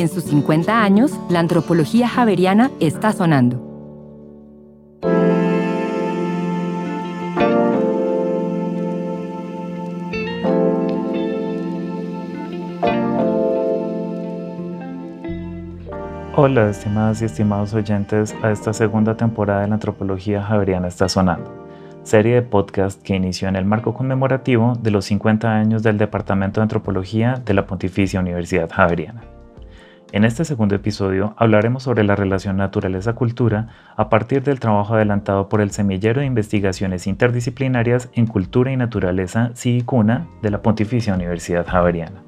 En sus 50 años, la antropología javeriana está sonando. Hola, estimadas y estimados oyentes, a esta segunda temporada de la Antropología Javeriana está sonando, serie de podcast que inició en el marco conmemorativo de los 50 años del Departamento de Antropología de la Pontificia Universidad Javeriana. En este segundo episodio hablaremos sobre la relación naturaleza-cultura a partir del trabajo adelantado por el Semillero de Investigaciones Interdisciplinarias en Cultura y Naturaleza CICUNA de la Pontificia Universidad Javeriana.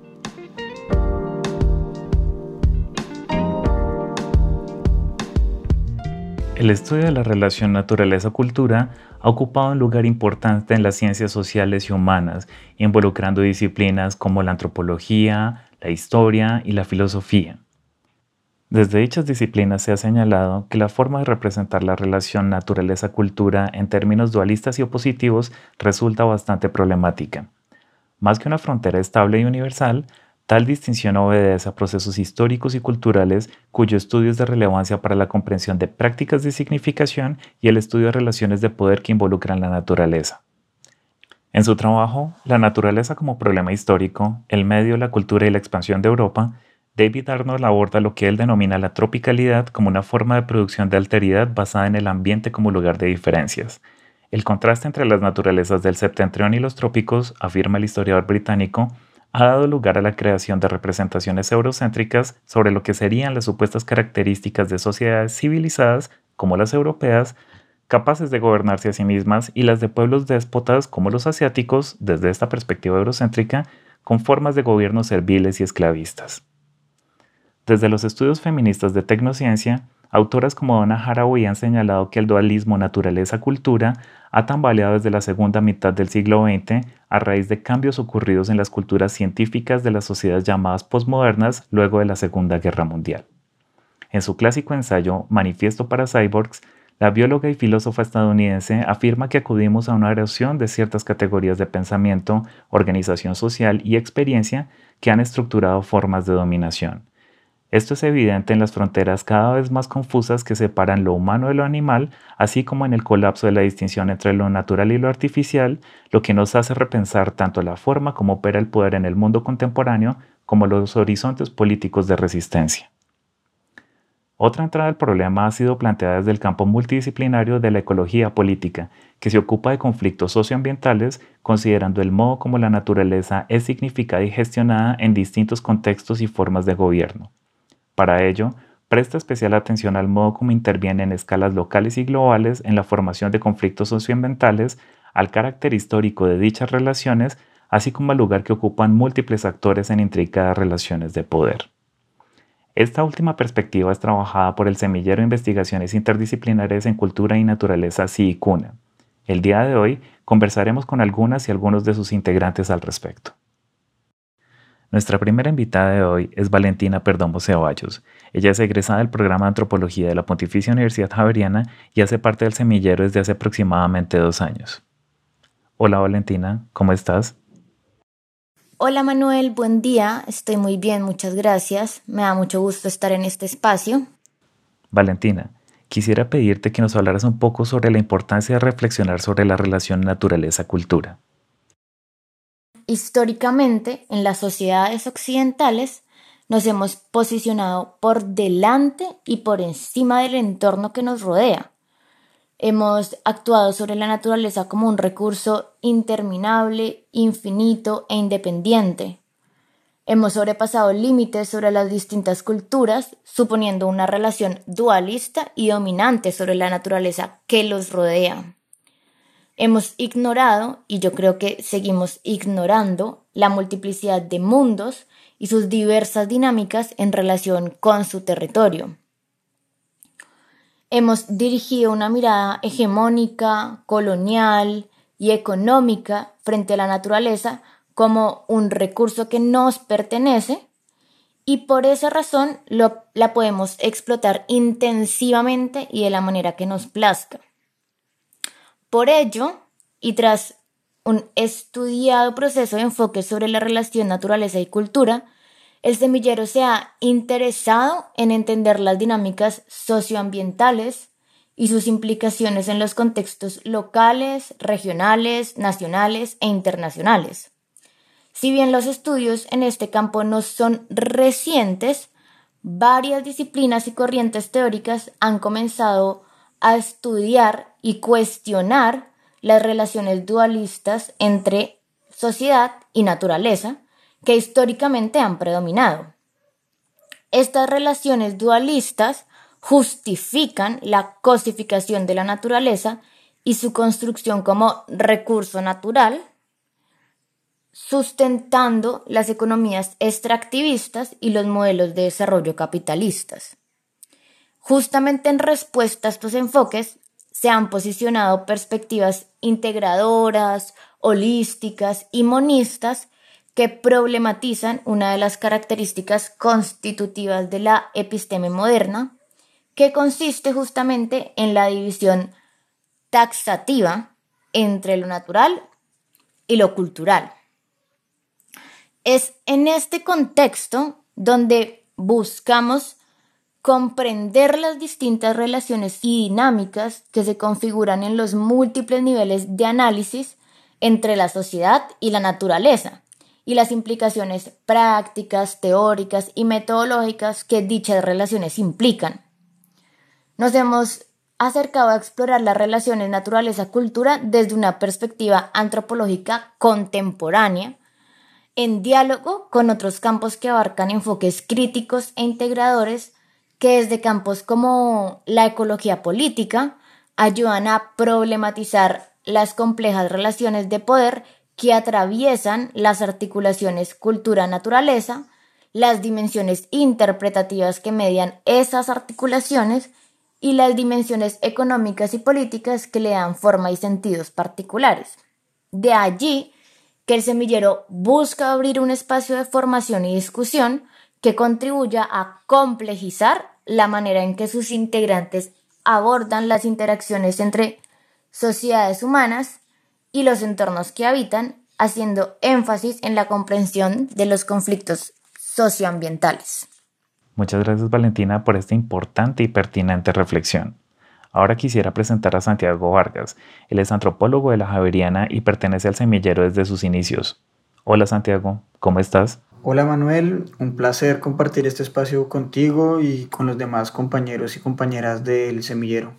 El estudio de la relación naturaleza-cultura ha ocupado un lugar importante en las ciencias sociales y humanas, involucrando disciplinas como la antropología, la historia y la filosofía. Desde dichas disciplinas se ha señalado que la forma de representar la relación naturaleza-cultura en términos dualistas y opositivos resulta bastante problemática. Más que una frontera estable y universal, Tal distinción obedece a procesos históricos y culturales cuyo estudio es de relevancia para la comprensión de prácticas de significación y el estudio de relaciones de poder que involucran la naturaleza. En su trabajo, La naturaleza como problema histórico, el medio, la cultura y la expansión de Europa, David Arnold aborda lo que él denomina la tropicalidad como una forma de producción de alteridad basada en el ambiente como lugar de diferencias. El contraste entre las naturalezas del septentrión y los trópicos, afirma el historiador británico, ha dado lugar a la creación de representaciones eurocéntricas sobre lo que serían las supuestas características de sociedades civilizadas, como las europeas, capaces de gobernarse a sí mismas, y las de pueblos déspotas, como los asiáticos, desde esta perspectiva eurocéntrica, con formas de gobierno serviles y esclavistas. Desde los estudios feministas de tecnociencia, autoras como Donna Haraway han señalado que el dualismo naturaleza-cultura ha tambaleado desde la segunda mitad del siglo XX a raíz de cambios ocurridos en las culturas científicas de las sociedades llamadas postmodernas luego de la Segunda Guerra Mundial. En su clásico ensayo Manifiesto para Cyborgs, la bióloga y filósofa estadounidense afirma que acudimos a una erosión de ciertas categorías de pensamiento, organización social y experiencia que han estructurado formas de dominación esto es evidente en las fronteras cada vez más confusas que separan lo humano de lo animal, así como en el colapso de la distinción entre lo natural y lo artificial, lo que nos hace repensar tanto la forma como opera el poder en el mundo contemporáneo como los horizontes políticos de resistencia. Otra entrada al problema ha sido planteada desde el campo multidisciplinario de la ecología política, que se ocupa de conflictos socioambientales considerando el modo como la naturaleza es significada y gestionada en distintos contextos y formas de gobierno. Para ello, presta especial atención al modo como interviene en escalas locales y globales en la formación de conflictos socioambientales, al carácter histórico de dichas relaciones, así como al lugar que ocupan múltiples actores en intrincadas relaciones de poder. Esta última perspectiva es trabajada por el Semillero de Investigaciones Interdisciplinares en Cultura y Naturaleza CICUNA. El día de hoy conversaremos con algunas y algunos de sus integrantes al respecto. Nuestra primera invitada de hoy es Valentina Perdomo Ceballos. Ella es egresada del programa de antropología de la Pontificia Universidad Javeriana y hace parte del semillero desde hace aproximadamente dos años. Hola Valentina, ¿cómo estás? Hola Manuel, buen día. Estoy muy bien, muchas gracias. Me da mucho gusto estar en este espacio. Valentina, quisiera pedirte que nos hablaras un poco sobre la importancia de reflexionar sobre la relación naturaleza-cultura. Históricamente, en las sociedades occidentales, nos hemos posicionado por delante y por encima del entorno que nos rodea. Hemos actuado sobre la naturaleza como un recurso interminable, infinito e independiente. Hemos sobrepasado límites sobre las distintas culturas, suponiendo una relación dualista y dominante sobre la naturaleza que los rodea. Hemos ignorado, y yo creo que seguimos ignorando, la multiplicidad de mundos y sus diversas dinámicas en relación con su territorio. Hemos dirigido una mirada hegemónica, colonial y económica frente a la naturaleza como un recurso que nos pertenece y por esa razón la podemos explotar intensivamente y de la manera que nos plazca. Por ello, y tras un estudiado proceso de enfoque sobre la relación naturaleza y cultura, el semillero se ha interesado en entender las dinámicas socioambientales y sus implicaciones en los contextos locales, regionales, nacionales e internacionales. Si bien los estudios en este campo no son recientes, varias disciplinas y corrientes teóricas han comenzado a estudiar y cuestionar las relaciones dualistas entre sociedad y naturaleza que históricamente han predominado. Estas relaciones dualistas justifican la cosificación de la naturaleza y su construcción como recurso natural, sustentando las economías extractivistas y los modelos de desarrollo capitalistas. Justamente en respuesta a estos enfoques se han posicionado perspectivas integradoras, holísticas y monistas que problematizan una de las características constitutivas de la episteme moderna, que consiste justamente en la división taxativa entre lo natural y lo cultural. Es en este contexto donde buscamos comprender las distintas relaciones y dinámicas que se configuran en los múltiples niveles de análisis entre la sociedad y la naturaleza y las implicaciones prácticas, teóricas y metodológicas que dichas relaciones implican. Nos hemos acercado a explorar las relaciones naturaleza-cultura desde una perspectiva antropológica contemporánea, en diálogo con otros campos que abarcan enfoques críticos e integradores que desde campos como la ecología política ayudan a problematizar las complejas relaciones de poder que atraviesan las articulaciones cultura-naturaleza, las dimensiones interpretativas que median esas articulaciones y las dimensiones económicas y políticas que le dan forma y sentidos particulares. De allí que el semillero busca abrir un espacio de formación y discusión que contribuya a complejizar la manera en que sus integrantes abordan las interacciones entre sociedades humanas y los entornos que habitan, haciendo énfasis en la comprensión de los conflictos socioambientales. Muchas gracias Valentina por esta importante y pertinente reflexión. Ahora quisiera presentar a Santiago Vargas. Él es antropólogo de la Javeriana y pertenece al semillero desde sus inicios. Hola Santiago, ¿cómo estás? Hola Manuel, un placer compartir este espacio contigo y con los demás compañeros y compañeras del semillero.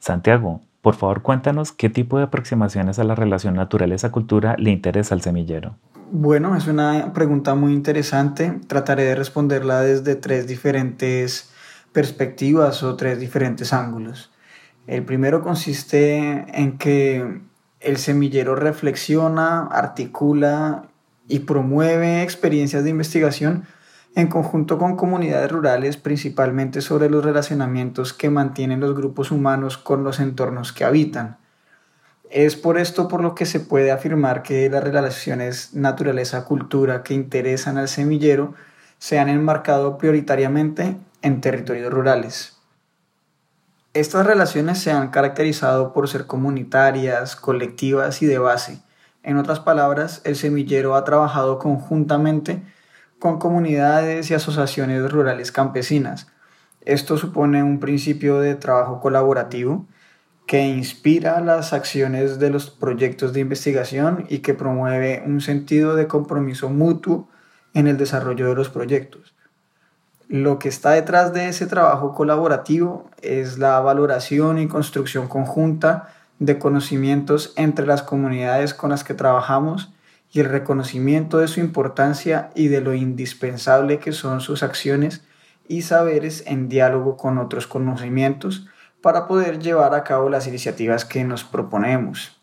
Santiago, por favor cuéntanos qué tipo de aproximaciones a la relación naturaleza-cultura le interesa al semillero. Bueno, es una pregunta muy interesante. Trataré de responderla desde tres diferentes perspectivas o tres diferentes ángulos. El primero consiste en que el semillero reflexiona, articula y promueve experiencias de investigación en conjunto con comunidades rurales, principalmente sobre los relacionamientos que mantienen los grupos humanos con los entornos que habitan. Es por esto por lo que se puede afirmar que las relaciones naturaleza-cultura que interesan al semillero se han enmarcado prioritariamente en territorios rurales. Estas relaciones se han caracterizado por ser comunitarias, colectivas y de base, en otras palabras, el semillero ha trabajado conjuntamente con comunidades y asociaciones rurales campesinas. Esto supone un principio de trabajo colaborativo que inspira las acciones de los proyectos de investigación y que promueve un sentido de compromiso mutuo en el desarrollo de los proyectos. Lo que está detrás de ese trabajo colaborativo es la valoración y construcción conjunta de conocimientos entre las comunidades con las que trabajamos y el reconocimiento de su importancia y de lo indispensable que son sus acciones y saberes en diálogo con otros conocimientos para poder llevar a cabo las iniciativas que nos proponemos.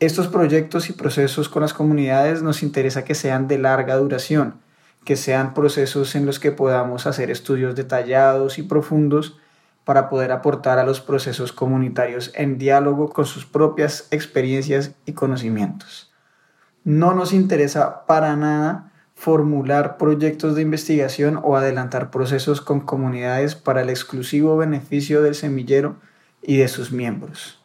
Estos proyectos y procesos con las comunidades nos interesa que sean de larga duración, que sean procesos en los que podamos hacer estudios detallados y profundos para poder aportar a los procesos comunitarios en diálogo con sus propias experiencias y conocimientos. No nos interesa para nada formular proyectos de investigación o adelantar procesos con comunidades para el exclusivo beneficio del semillero y de sus miembros.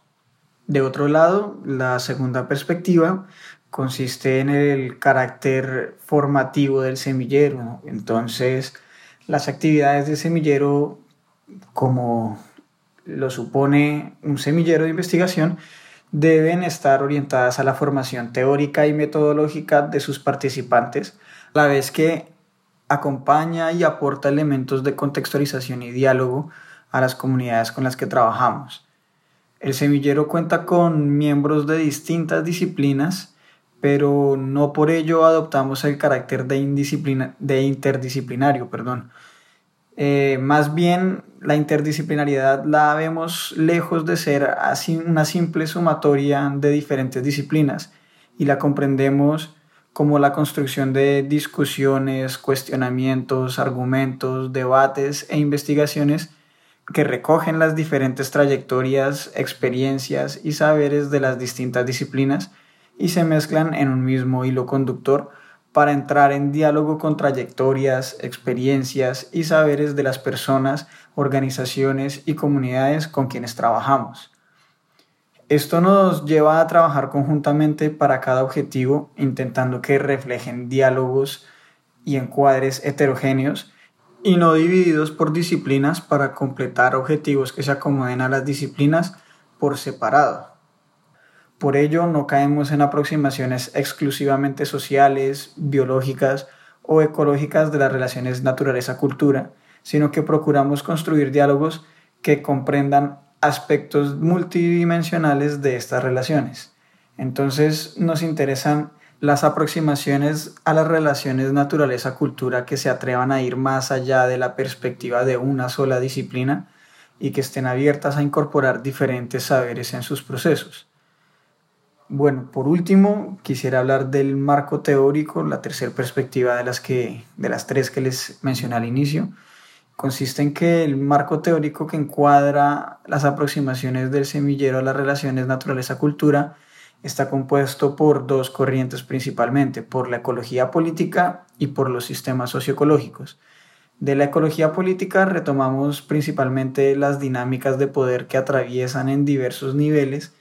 De otro lado, la segunda perspectiva consiste en el carácter formativo del semillero. Entonces, las actividades del semillero, como lo supone un semillero de investigación, deben estar orientadas a la formación teórica y metodológica de sus participantes, a la vez que acompaña y aporta elementos de contextualización y diálogo a las comunidades con las que trabajamos. El semillero cuenta con miembros de distintas disciplinas, pero no por ello adoptamos el carácter de, de interdisciplinario. Perdón. Eh, más bien, la interdisciplinariedad la vemos lejos de ser así una simple sumatoria de diferentes disciplinas y la comprendemos como la construcción de discusiones, cuestionamientos, argumentos, debates e investigaciones que recogen las diferentes trayectorias, experiencias y saberes de las distintas disciplinas y se mezclan en un mismo hilo conductor para entrar en diálogo con trayectorias, experiencias y saberes de las personas, organizaciones y comunidades con quienes trabajamos. Esto nos lleva a trabajar conjuntamente para cada objetivo, intentando que reflejen diálogos y encuadres heterogéneos y no divididos por disciplinas para completar objetivos que se acomoden a las disciplinas por separado. Por ello, no caemos en aproximaciones exclusivamente sociales, biológicas o ecológicas de las relaciones naturaleza-cultura, sino que procuramos construir diálogos que comprendan aspectos multidimensionales de estas relaciones. Entonces nos interesan las aproximaciones a las relaciones naturaleza-cultura que se atrevan a ir más allá de la perspectiva de una sola disciplina y que estén abiertas a incorporar diferentes saberes en sus procesos. Bueno, por último, quisiera hablar del marco teórico, la tercera perspectiva de las, que, de las tres que les mencioné al inicio. Consiste en que el marco teórico que encuadra las aproximaciones del semillero a las relaciones naturaleza-cultura está compuesto por dos corrientes principalmente, por la ecología política y por los sistemas socioecológicos. De la ecología política retomamos principalmente las dinámicas de poder que atraviesan en diversos niveles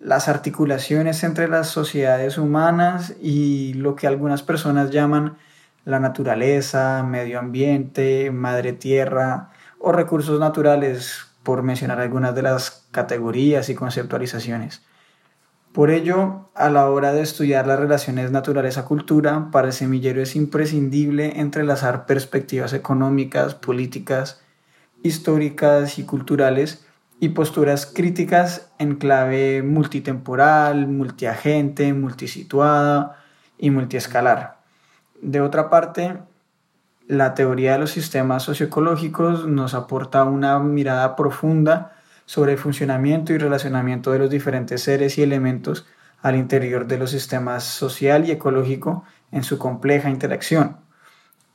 las articulaciones entre las sociedades humanas y lo que algunas personas llaman la naturaleza, medio ambiente, madre tierra o recursos naturales, por mencionar algunas de las categorías y conceptualizaciones. Por ello, a la hora de estudiar las relaciones naturaleza-cultura, para el semillero es imprescindible entrelazar perspectivas económicas, políticas, históricas y culturales y posturas críticas en clave multitemporal, multiagente, multisituada y multiescalar. De otra parte, la teoría de los sistemas socioecológicos nos aporta una mirada profunda sobre el funcionamiento y relacionamiento de los diferentes seres y elementos al interior de los sistemas social y ecológico en su compleja interacción.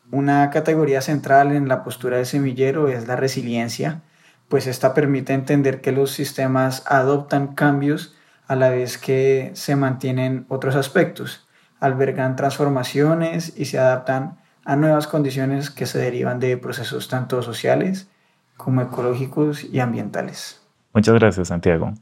Una categoría central en la postura del semillero es la resiliencia, pues esta permite entender que los sistemas adoptan cambios a la vez que se mantienen otros aspectos, albergan transformaciones y se adaptan a nuevas condiciones que se derivan de procesos tanto sociales como ecológicos y ambientales. Muchas gracias, Santiago.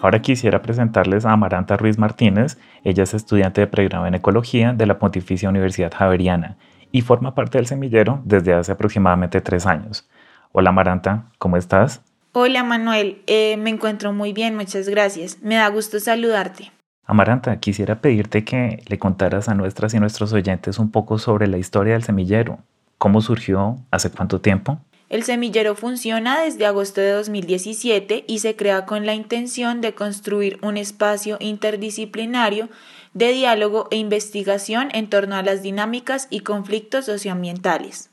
Ahora quisiera presentarles a Amaranta Ruiz Martínez. Ella es estudiante de pregrado en Ecología de la Pontificia Universidad Javeriana y forma parte del semillero desde hace aproximadamente tres años. Hola Amaranta, ¿cómo estás? Hola Manuel, eh, me encuentro muy bien, muchas gracias. Me da gusto saludarte. Amaranta, quisiera pedirte que le contaras a nuestras y nuestros oyentes un poco sobre la historia del semillero. ¿Cómo surgió? ¿Hace cuánto tiempo? El semillero funciona desde agosto de 2017 y se crea con la intención de construir un espacio interdisciplinario de diálogo e investigación en torno a las dinámicas y conflictos socioambientales.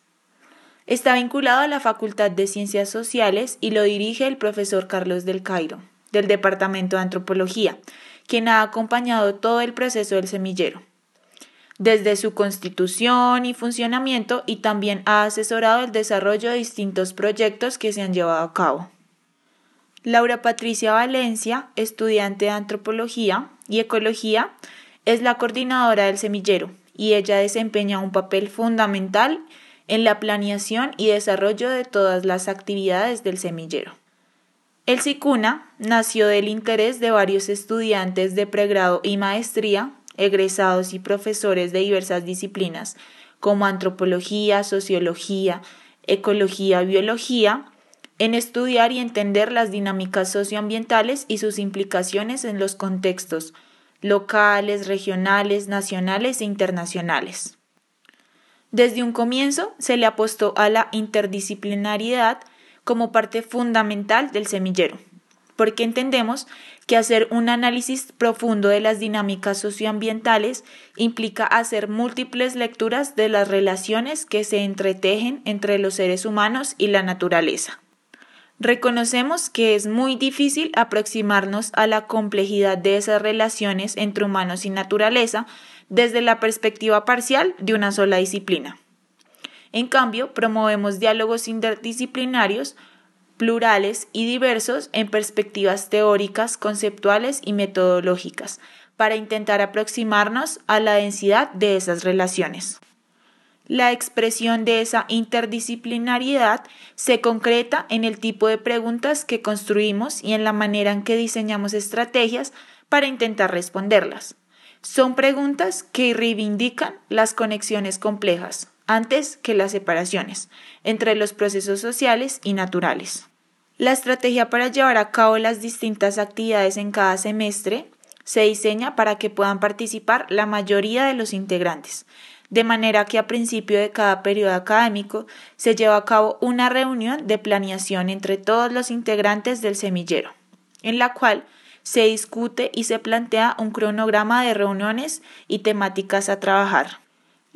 Está vinculado a la Facultad de Ciencias Sociales y lo dirige el profesor Carlos del Cairo, del Departamento de Antropología, quien ha acompañado todo el proceso del semillero desde su constitución y funcionamiento y también ha asesorado el desarrollo de distintos proyectos que se han llevado a cabo. Laura Patricia Valencia, estudiante de antropología y ecología, es la coordinadora del semillero y ella desempeña un papel fundamental en la planeación y desarrollo de todas las actividades del semillero. El SICUNA nació del interés de varios estudiantes de pregrado y maestría, egresados y profesores de diversas disciplinas como antropología, sociología, ecología, biología, en estudiar y entender las dinámicas socioambientales y sus implicaciones en los contextos locales, regionales, nacionales e internacionales. Desde un comienzo se le apostó a la interdisciplinariedad como parte fundamental del semillero, porque entendemos que hacer un análisis profundo de las dinámicas socioambientales implica hacer múltiples lecturas de las relaciones que se entretejen entre los seres humanos y la naturaleza. Reconocemos que es muy difícil aproximarnos a la complejidad de esas relaciones entre humanos y naturaleza desde la perspectiva parcial de una sola disciplina. En cambio, promovemos diálogos interdisciplinarios, plurales y diversos en perspectivas teóricas, conceptuales y metodológicas, para intentar aproximarnos a la densidad de esas relaciones. La expresión de esa interdisciplinariedad se concreta en el tipo de preguntas que construimos y en la manera en que diseñamos estrategias para intentar responderlas. Son preguntas que reivindican las conexiones complejas, antes que las separaciones, entre los procesos sociales y naturales. La estrategia para llevar a cabo las distintas actividades en cada semestre se diseña para que puedan participar la mayoría de los integrantes, de manera que a principio de cada periodo académico se lleva a cabo una reunión de planeación entre todos los integrantes del semillero, en la cual se discute y se plantea un cronograma de reuniones y temáticas a trabajar.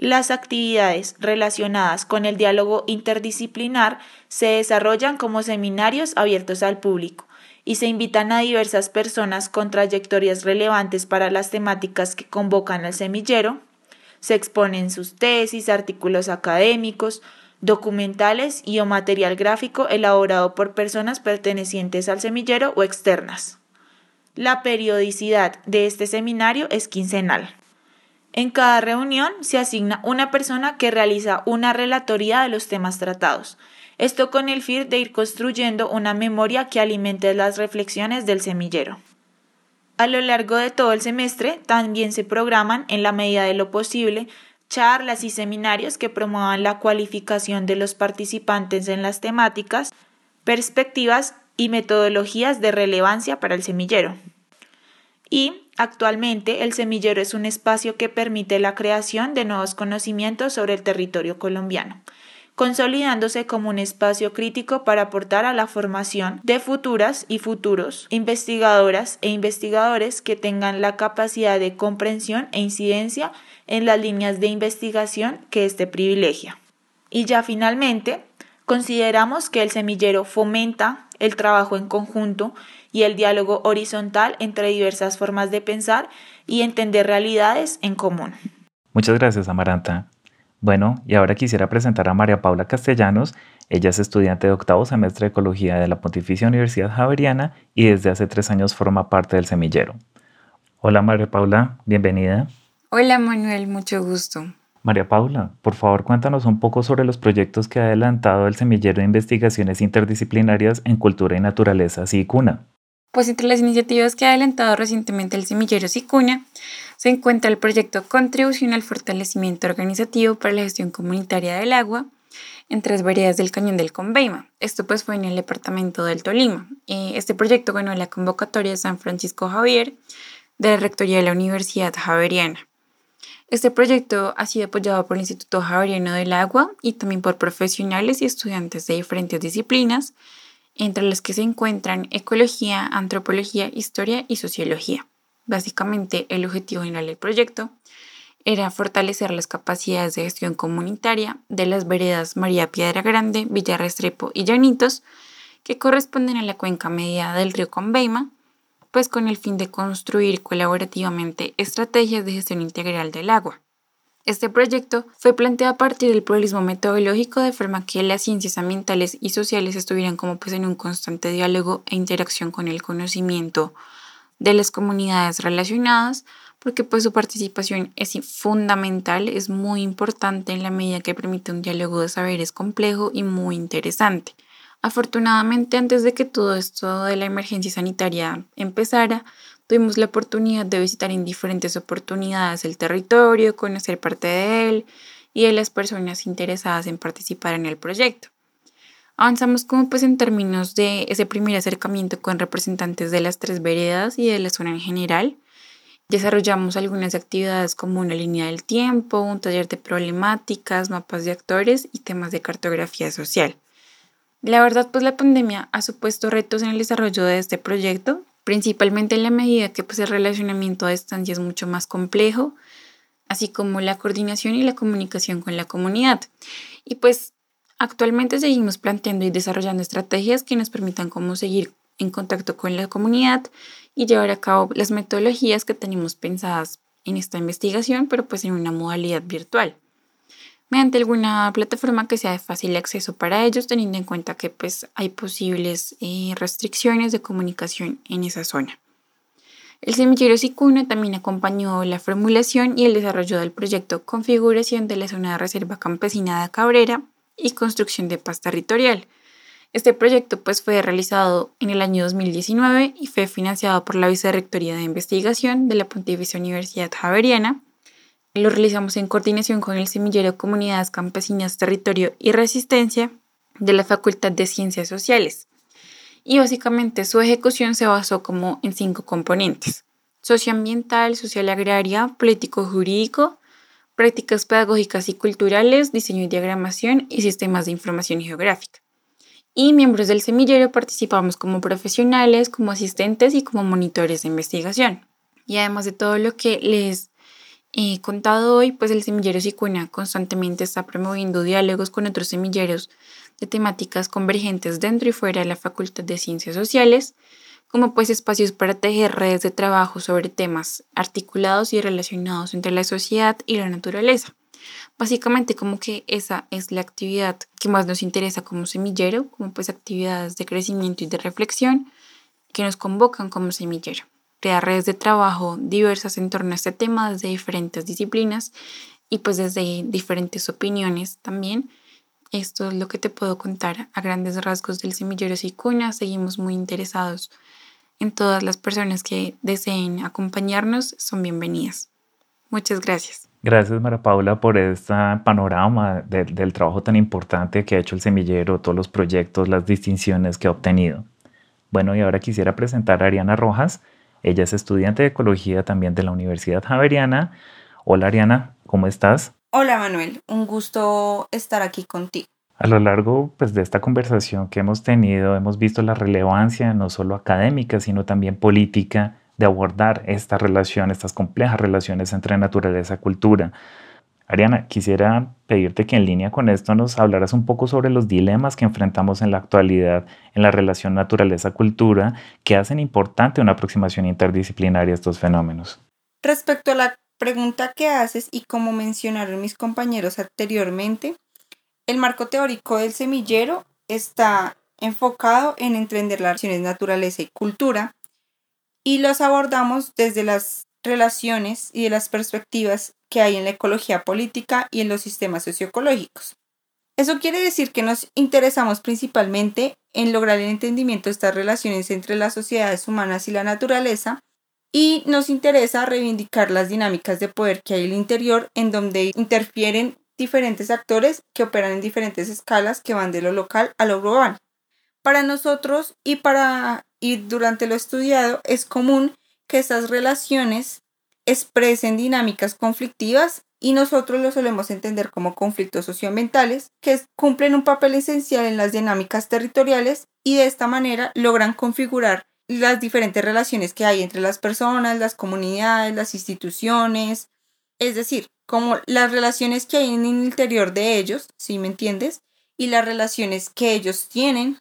Las actividades relacionadas con el diálogo interdisciplinar se desarrollan como seminarios abiertos al público y se invitan a diversas personas con trayectorias relevantes para las temáticas que convocan al semillero se exponen sus tesis, artículos académicos, documentales y o material gráfico elaborado por personas pertenecientes al semillero o externas. La periodicidad de este seminario es quincenal. En cada reunión se asigna una persona que realiza una relatoría de los temas tratados, esto con el fin de ir construyendo una memoria que alimente las reflexiones del semillero. A lo largo de todo el semestre también se programan, en la medida de lo posible, charlas y seminarios que promuevan la cualificación de los participantes en las temáticas, perspectivas y metodologías de relevancia para el semillero. Y actualmente el semillero es un espacio que permite la creación de nuevos conocimientos sobre el territorio colombiano consolidándose como un espacio crítico para aportar a la formación de futuras y futuros investigadoras e investigadores que tengan la capacidad de comprensión e incidencia en las líneas de investigación que éste privilegia. Y ya finalmente, consideramos que el semillero fomenta el trabajo en conjunto y el diálogo horizontal entre diversas formas de pensar y entender realidades en común. Muchas gracias, Amaranta. Bueno, y ahora quisiera presentar a María Paula Castellanos. Ella es estudiante de octavo semestre de Ecología de la Pontificia Universidad Javeriana y desde hace tres años forma parte del semillero. Hola María Paula, bienvenida. Hola Manuel, mucho gusto. María Paula, por favor cuéntanos un poco sobre los proyectos que ha adelantado el semillero de investigaciones interdisciplinarias en cultura y naturaleza SICUNA. Pues entre las iniciativas que ha adelantado recientemente el semillero SICUNA se encuentra el proyecto Contribución al Fortalecimiento Organizativo para la Gestión Comunitaria del Agua en tres veredas del Cañón del Conveima. Esto pues fue en el departamento del Tolima. Este proyecto ganó la convocatoria de San Francisco Javier de la Rectoría de la Universidad Javeriana. Este proyecto ha sido apoyado por el Instituto Javeriano del Agua y también por profesionales y estudiantes de diferentes disciplinas, entre las que se encuentran ecología, antropología, historia y sociología. Básicamente, el objetivo general del proyecto era fortalecer las capacidades de gestión comunitaria de las veredas María Piedra Grande, Villa Restrepo y Llanitos, que corresponden a la cuenca media del río Conveima, pues con el fin de construir colaborativamente estrategias de gestión integral del agua. Este proyecto fue planteado a partir del pluralismo metodológico de forma que las ciencias ambientales y sociales estuvieran como pues en un constante diálogo e interacción con el conocimiento de las comunidades relacionadas porque pues su participación es fundamental, es muy importante en la medida que permite un diálogo de saberes complejo y muy interesante. Afortunadamente, antes de que todo esto de la emergencia sanitaria empezara, tuvimos la oportunidad de visitar en diferentes oportunidades el territorio, conocer parte de él y de las personas interesadas en participar en el proyecto. Avanzamos como pues en términos de ese primer acercamiento con representantes de las tres veredas y de la zona en general. Desarrollamos algunas actividades como una línea del tiempo, un taller de problemáticas, mapas de actores y temas de cartografía social. La verdad, pues la pandemia ha supuesto retos en el desarrollo de este proyecto, principalmente en la medida que pues el relacionamiento a distancia es mucho más complejo, así como la coordinación y la comunicación con la comunidad. Y pues actualmente seguimos planteando y desarrollando estrategias que nos permitan cómo seguir en contacto con la comunidad y llevar a cabo las metodologías que tenemos pensadas en esta investigación, pero pues en una modalidad virtual mediante alguna plataforma que sea de fácil acceso para ellos, teniendo en cuenta que pues, hay posibles eh, restricciones de comunicación en esa zona. El semillero Sicuna también acompañó la formulación y el desarrollo del proyecto Configuración de la Zona de Reserva Campesina de Cabrera y Construcción de Paz Territorial. Este proyecto pues, fue realizado en el año 2019 y fue financiado por la Vicerrectoría de Investigación de la Pontificia Universidad Javeriana lo realizamos en coordinación con el Semillero Comunidades Campesinas, Territorio y Resistencia de la Facultad de Ciencias Sociales. Y básicamente su ejecución se basó como en cinco componentes. Socioambiental, social agraria, político-jurídico, prácticas pedagógicas y culturales, diseño y diagramación y sistemas de información geográfica. Y miembros del semillero participamos como profesionales, como asistentes y como monitores de investigación. Y además de todo lo que les He contado hoy, pues el semillero Sicuna constantemente está promoviendo diálogos con otros semilleros de temáticas convergentes dentro y fuera de la Facultad de Ciencias Sociales, como pues espacios para tejer redes de trabajo sobre temas articulados y relacionados entre la sociedad y la naturaleza. Básicamente como que esa es la actividad que más nos interesa como semillero, como pues actividades de crecimiento y de reflexión que nos convocan como semillero crear redes de trabajo diversas en torno a este tema desde diferentes disciplinas y pues desde diferentes opiniones también. Esto es lo que te puedo contar a grandes rasgos del semillero Sicuna. Seguimos muy interesados en todas las personas que deseen acompañarnos. Son bienvenidas. Muchas gracias. Gracias, Mara Paula, por este panorama del trabajo tan importante que ha hecho el semillero, todos los proyectos, las distinciones que ha obtenido. Bueno, y ahora quisiera presentar a Ariana Rojas. Ella es estudiante de ecología también de la Universidad Javeriana. Hola Ariana, ¿cómo estás? Hola Manuel, un gusto estar aquí contigo. A lo largo pues, de esta conversación que hemos tenido, hemos visto la relevancia no solo académica, sino también política de abordar esta relación, estas complejas relaciones entre naturaleza y cultura. Ariana, quisiera pedirte que en línea con esto nos hablaras un poco sobre los dilemas que enfrentamos en la actualidad en la relación naturaleza-cultura que hacen importante una aproximación interdisciplinaria a estos fenómenos. Respecto a la pregunta que haces y como mencionaron mis compañeros anteriormente, el marco teórico del semillero está enfocado en entender las relaciones naturaleza y cultura y los abordamos desde las relaciones y de las perspectivas que hay en la ecología política y en los sistemas socioecológicos. Eso quiere decir que nos interesamos principalmente en lograr el entendimiento de estas relaciones entre las sociedades humanas y la naturaleza y nos interesa reivindicar las dinámicas de poder que hay en el interior en donde interfieren diferentes actores que operan en diferentes escalas que van de lo local a lo global. Para nosotros y para y durante lo estudiado es común que estas relaciones expresen dinámicas conflictivas y nosotros lo solemos entender como conflictos socioambientales que cumplen un papel esencial en las dinámicas territoriales y de esta manera logran configurar las diferentes relaciones que hay entre las personas, las comunidades, las instituciones, es decir, como las relaciones que hay en el interior de ellos, si me entiendes, y las relaciones que ellos tienen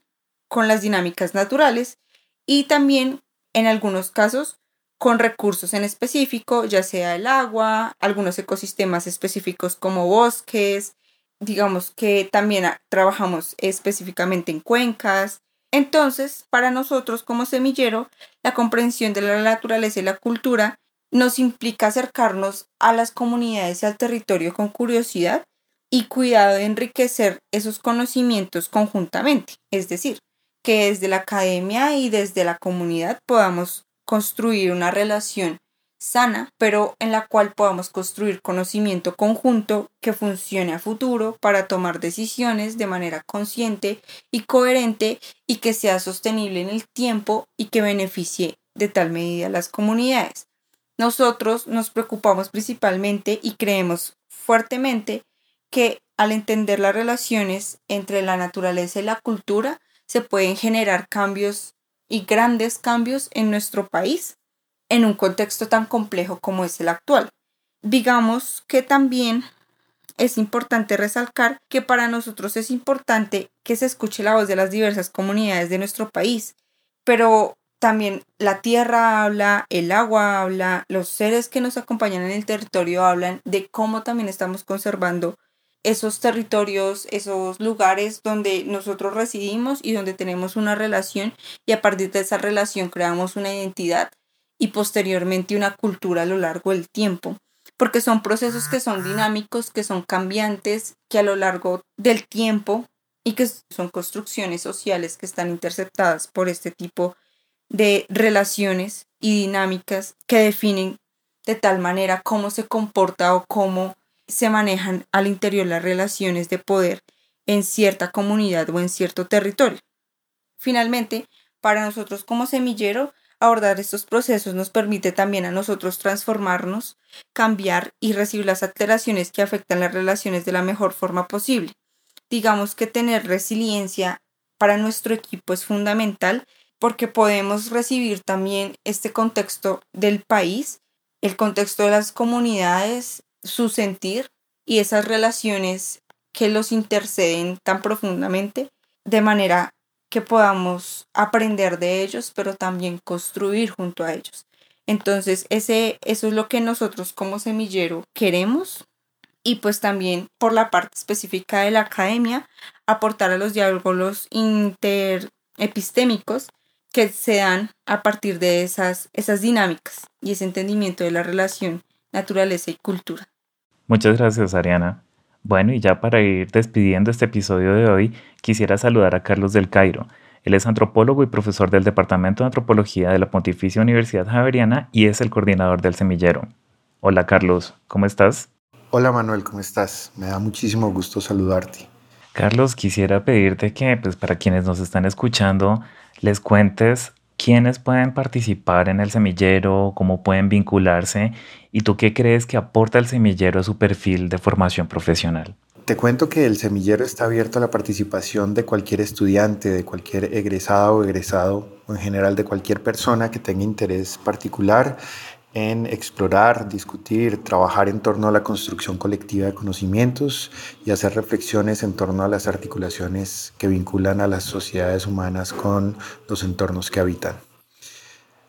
con las dinámicas naturales y también en algunos casos con recursos en específico, ya sea el agua, algunos ecosistemas específicos como bosques, digamos que también trabajamos específicamente en cuencas. Entonces, para nosotros como semillero, la comprensión de la naturaleza y la cultura nos implica acercarnos a las comunidades y al territorio con curiosidad y cuidado de enriquecer esos conocimientos conjuntamente, es decir, que desde la academia y desde la comunidad podamos construir una relación sana, pero en la cual podamos construir conocimiento conjunto que funcione a futuro para tomar decisiones de manera consciente y coherente y que sea sostenible en el tiempo y que beneficie de tal medida a las comunidades. Nosotros nos preocupamos principalmente y creemos fuertemente que al entender las relaciones entre la naturaleza y la cultura se pueden generar cambios y grandes cambios en nuestro país en un contexto tan complejo como es el actual. Digamos que también es importante resaltar que para nosotros es importante que se escuche la voz de las diversas comunidades de nuestro país, pero también la tierra habla, el agua habla, los seres que nos acompañan en el territorio hablan de cómo también estamos conservando esos territorios, esos lugares donde nosotros residimos y donde tenemos una relación y a partir de esa relación creamos una identidad y posteriormente una cultura a lo largo del tiempo, porque son procesos que son dinámicos, que son cambiantes, que a lo largo del tiempo y que son construcciones sociales que están interceptadas por este tipo de relaciones y dinámicas que definen de tal manera cómo se comporta o cómo se manejan al interior las relaciones de poder en cierta comunidad o en cierto territorio. Finalmente, para nosotros como semillero, abordar estos procesos nos permite también a nosotros transformarnos, cambiar y recibir las alteraciones que afectan las relaciones de la mejor forma posible. Digamos que tener resiliencia para nuestro equipo es fundamental porque podemos recibir también este contexto del país, el contexto de las comunidades, su sentir y esas relaciones que los interceden tan profundamente de manera que podamos aprender de ellos, pero también construir junto a ellos. Entonces, ese, eso es lo que nosotros como semillero queremos y pues también por la parte específica de la academia, aportar a los diálogos interepistémicos que se dan a partir de esas, esas dinámicas y ese entendimiento de la relación naturaleza y cultura. Muchas gracias, Ariana. Bueno, y ya para ir despidiendo este episodio de hoy, quisiera saludar a Carlos del Cairo. Él es antropólogo y profesor del Departamento de Antropología de la Pontificia Universidad Javeriana y es el coordinador del semillero. Hola Carlos, ¿cómo estás? Hola Manuel, ¿cómo estás? Me da muchísimo gusto saludarte. Carlos, quisiera pedirte que, pues para quienes nos están escuchando, les cuentes quiénes pueden participar en el semillero, cómo pueden vincularse y tú qué crees que aporta el semillero a su perfil de formación profesional. Te cuento que el semillero está abierto a la participación de cualquier estudiante, de cualquier egresado o egresado, o en general de cualquier persona que tenga interés particular en explorar, discutir, trabajar en torno a la construcción colectiva de conocimientos y hacer reflexiones en torno a las articulaciones que vinculan a las sociedades humanas con los entornos que habitan.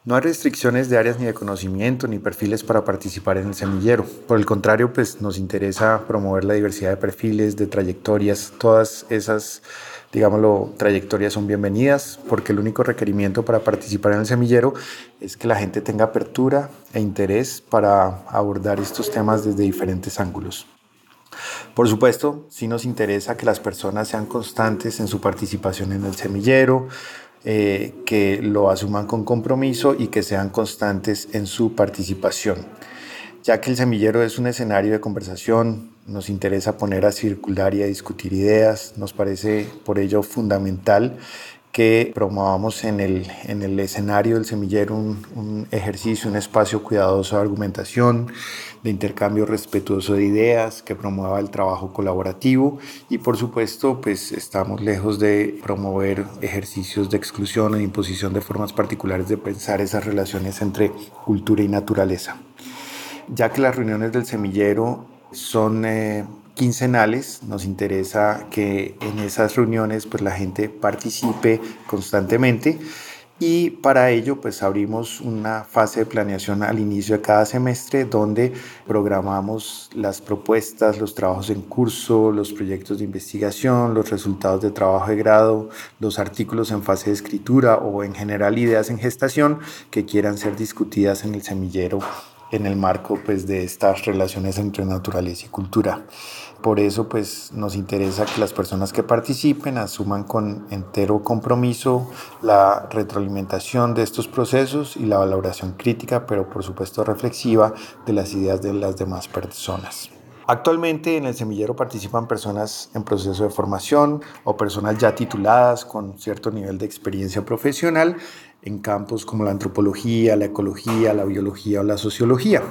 No hay restricciones de áreas ni de conocimiento ni perfiles para participar en el semillero. Por el contrario, pues nos interesa promover la diversidad de perfiles, de trayectorias, todas esas digámoslo, trayectorias son bienvenidas, porque el único requerimiento para participar en el semillero es que la gente tenga apertura e interés para abordar estos temas desde diferentes ángulos. Por supuesto, sí nos interesa que las personas sean constantes en su participación en el semillero, eh, que lo asuman con compromiso y que sean constantes en su participación. Ya que el semillero es un escenario de conversación, nos interesa poner a circular y a discutir ideas, nos parece por ello fundamental que promovamos en el, en el escenario del semillero un, un, ejercicio, un espacio cuidadoso de argumentación, de intercambio respetuoso de ideas, que promueva el trabajo colaborativo y por supuesto pues estamos lejos de promover ejercicios de exclusión de imposición de formas particulares de pensar esas relaciones entre cultura y naturaleza. Ya que las reuniones del semillero son eh, quincenales, nos interesa que en esas reuniones pues la gente participe constantemente y para ello pues abrimos una fase de planeación al inicio de cada semestre donde programamos las propuestas, los trabajos en curso, los proyectos de investigación, los resultados de trabajo de grado, los artículos en fase de escritura o en general ideas en gestación que quieran ser discutidas en el semillero en el marco pues, de estas relaciones entre naturaleza y cultura. Por eso pues nos interesa que las personas que participen asuman con entero compromiso la retroalimentación de estos procesos y la valoración crítica, pero por supuesto reflexiva de las ideas de las demás personas. Actualmente en el semillero participan personas en proceso de formación o personas ya tituladas con cierto nivel de experiencia profesional en campos como la antropología, la ecología, la biología o la sociología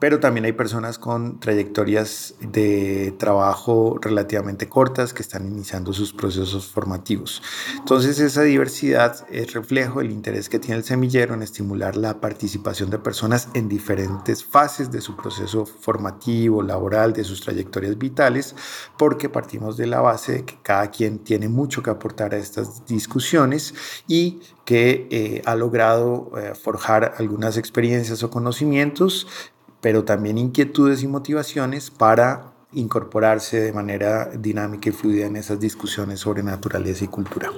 pero también hay personas con trayectorias de trabajo relativamente cortas que están iniciando sus procesos formativos. Entonces esa diversidad es reflejo del interés que tiene el semillero en estimular la participación de personas en diferentes fases de su proceso formativo, laboral, de sus trayectorias vitales, porque partimos de la base de que cada quien tiene mucho que aportar a estas discusiones y que eh, ha logrado eh, forjar algunas experiencias o conocimientos pero también inquietudes y motivaciones para incorporarse de manera dinámica y fluida en esas discusiones sobre naturaleza y cultura.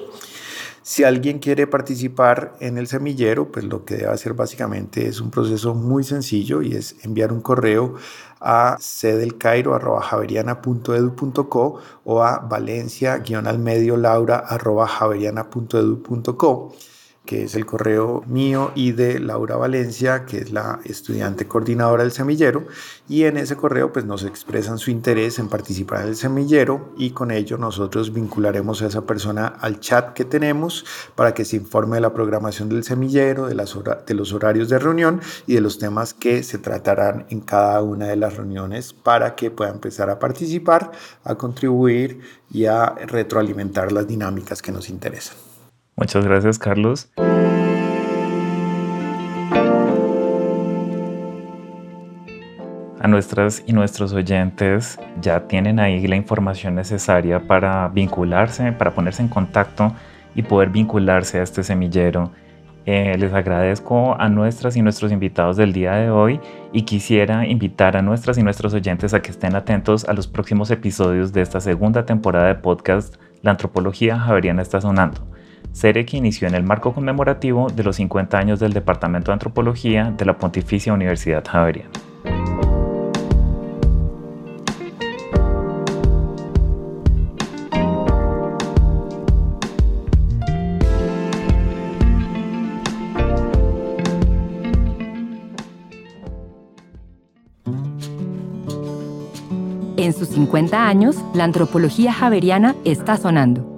Si alguien quiere participar en el semillero, pues lo que debe hacer básicamente es un proceso muy sencillo y es enviar un correo a cedelcairo.javeriana.edu.co o a valencia-almediolaura.javeriana.edu.co que es el correo mío y de Laura Valencia, que es la estudiante coordinadora del semillero, y en ese correo pues nos expresan su interés en participar en el semillero y con ello nosotros vincularemos a esa persona al chat que tenemos para que se informe de la programación del semillero, de, los horarios de reunión y de los temas que se tratarán en cada una de las reuniones para que pueda empezar a participar, a contribuir y a retroalimentar las dinámicas que nos interesan. Muchas gracias, Carlos. A nuestras y nuestros oyentes ya tienen ahí la información necesaria para vincularse, para ponerse en contacto y poder vincularse a este semillero. Eh, les agradezco a nuestras y nuestros invitados del día de hoy y quisiera invitar a nuestras y nuestros oyentes a que estén atentos a los próximos episodios de esta segunda temporada de podcast La antropología javeriana está sonando serie que inició en el marco conmemorativo de los 50 años del Departamento de Antropología de la Pontificia Universidad Javeriana. En sus 50 años, la antropología javeriana está sonando